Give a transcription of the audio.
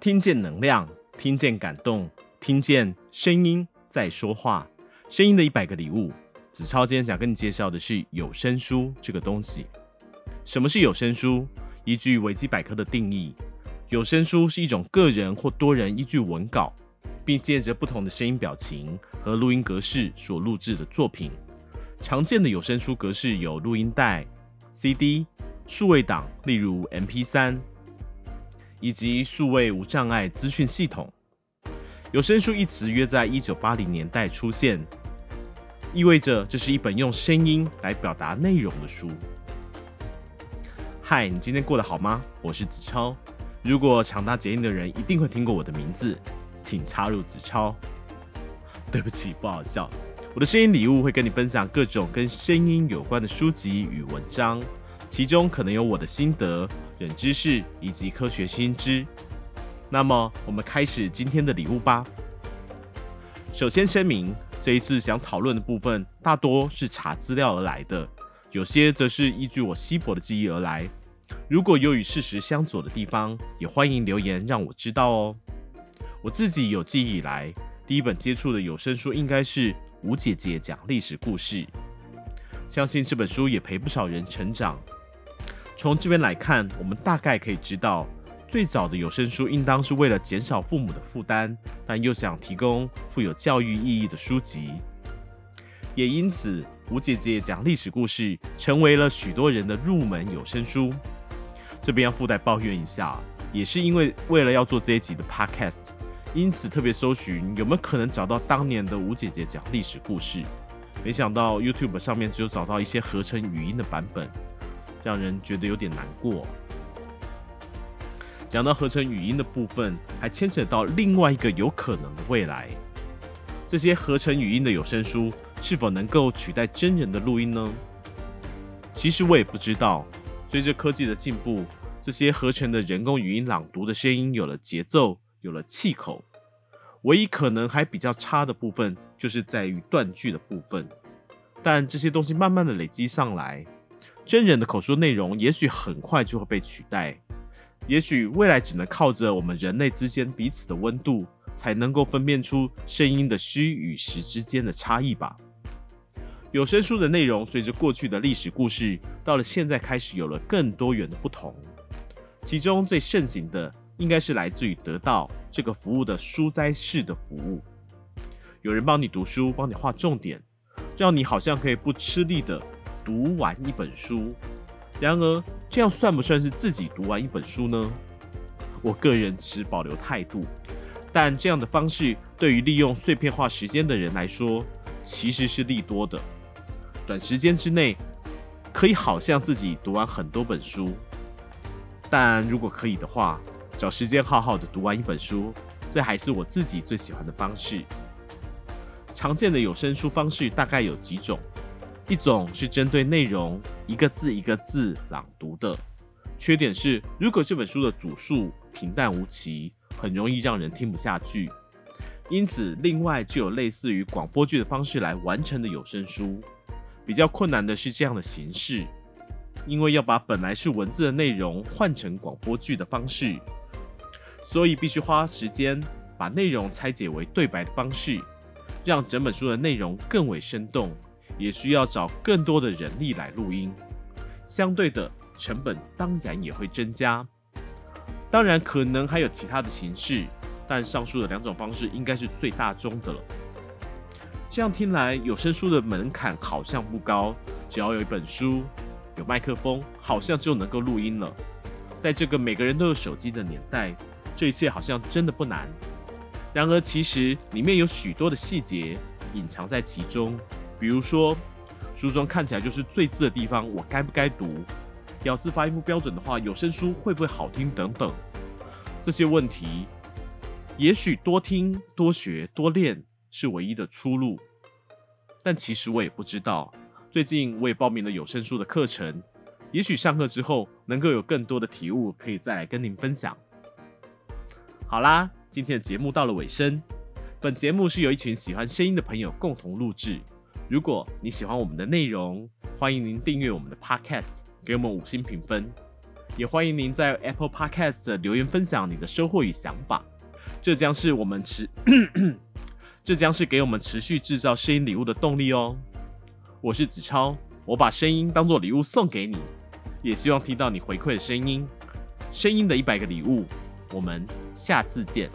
听见能量，听见感动，听见声音在说话，声音的一百个礼物。子超今天想跟你介绍的是有声书这个东西。什么是有声书？依据维基百科的定义，有声书是一种个人或多人依据文稿，并借着不同的声音表情和录音格式所录制的作品。常见的有声书格式有录音带、CD、数位档，例如 MP3，以及数位无障碍资讯系统。有声书一词约在一九八零年代出现，意味着这是一本用声音来表达内容的书。嗨，你今天过得好吗？我是子超。如果长大结音的人一定会听过我的名字，请插入子超。对不起，不好笑。我的声音礼物会跟你分享各种跟声音有关的书籍与文章，其中可能有我的心得、冷知识以及科学新知。那么，我们开始今天的礼物吧。首先声明，这一次想讨论的部分大多是查资料而来的，有些则是依据我稀薄的记忆而来。如果有与事实相左的地方，也欢迎留言让我知道哦。我自己有记忆以来，第一本接触的有声书应该是。吴姐姐讲历史故事，相信这本书也陪不少人成长。从这边来看，我们大概可以知道，最早的有声书应当是为了减少父母的负担，但又想提供富有教育意义的书籍。也因此，吴姐姐讲历史故事成为了许多人的入门有声书。这边要附带抱怨一下，也是因为为了要做这一集的 Podcast。因此特别搜寻有没有可能找到当年的吴姐姐讲历史故事，没想到 YouTube 上面只有找到一些合成语音的版本，让人觉得有点难过。讲到合成语音的部分，还牵扯到另外一个有可能的未来：这些合成语音的有声书是否能够取代真人的录音呢？其实我也不知道。随着科技的进步，这些合成的人工语音朗读的声音有了节奏。有了气口，唯一可能还比较差的部分，就是在于断句的部分。但这些东西慢慢的累积上来，真人的口述内容也许很快就会被取代。也许未来只能靠着我们人类之间彼此的温度，才能够分辨出声音的虚与实之间的差异吧。有声书的内容随着过去的历史故事，到了现在开始有了更多元的不同，其中最盛行的。应该是来自于得到这个服务的书斋式的服务，有人帮你读书，帮你画重点，让你好像可以不吃力的读完一本书。然而，这样算不算是自己读完一本书呢？我个人持保留态度，但这样的方式对于利用碎片化时间的人来说，其实是利多的。短时间之内，可以好像自己读完很多本书，但如果可以的话，找时间好好的读完一本书，这还是我自己最喜欢的方式。常见的有声书方式大概有几种，一种是针对内容一个字一个字朗读的，缺点是如果这本书的组数平淡无奇，很容易让人听不下去。因此，另外就有类似于广播剧的方式来完成的有声书。比较困难的是这样的形式，因为要把本来是文字的内容换成广播剧的方式。所以必须花时间把内容拆解为对白的方式，让整本书的内容更为生动，也需要找更多的人力来录音，相对的成本当然也会增加。当然可能还有其他的形式，但上述的两种方式应该是最大宗的了。这样听来，有声书的门槛好像不高，只要有一本书、有麦克风，好像就能够录音了。在这个每个人都有手机的年代。这一切好像真的不难，然而其实里面有许多的细节隐藏在其中。比如说，书中看起来就是最字的地方，我该不该读？咬字发音不标准的话，有声书会不会好听？等等，这些问题，也许多听、多学、多练是唯一的出路。但其实我也不知道。最近我也报名了有声书的课程，也许上课之后能够有更多的体悟，可以再来跟您分享。好啦，今天的节目到了尾声。本节目是由一群喜欢声音的朋友共同录制。如果你喜欢我们的内容，欢迎您订阅我们的 Podcast，给我们五星评分。也欢迎您在 Apple Podcast 留言分享你的收获与想法，这将是我们持，这将是给我们持续制造声音礼物的动力哦。我是子超，我把声音当做礼物送给你，也希望听到你回馈的声音。声音的一百个礼物，我们下次见。